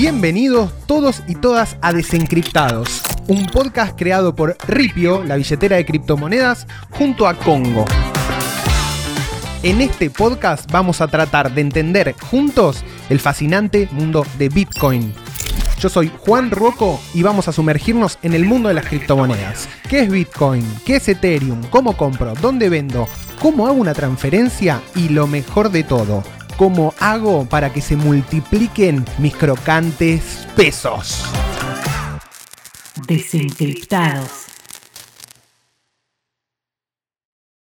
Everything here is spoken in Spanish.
Bienvenidos todos y todas a Desencriptados, un podcast creado por Ripio, la billetera de criptomonedas, junto a Congo. En este podcast vamos a tratar de entender juntos el fascinante mundo de Bitcoin. Yo soy Juan Rocco y vamos a sumergirnos en el mundo de las criptomonedas. ¿Qué es Bitcoin? ¿Qué es Ethereum? ¿Cómo compro? ¿Dónde vendo? ¿Cómo hago una transferencia? Y lo mejor de todo, ¿cómo hago para que se multipliquen mis crocantes pesos? Desencriptados.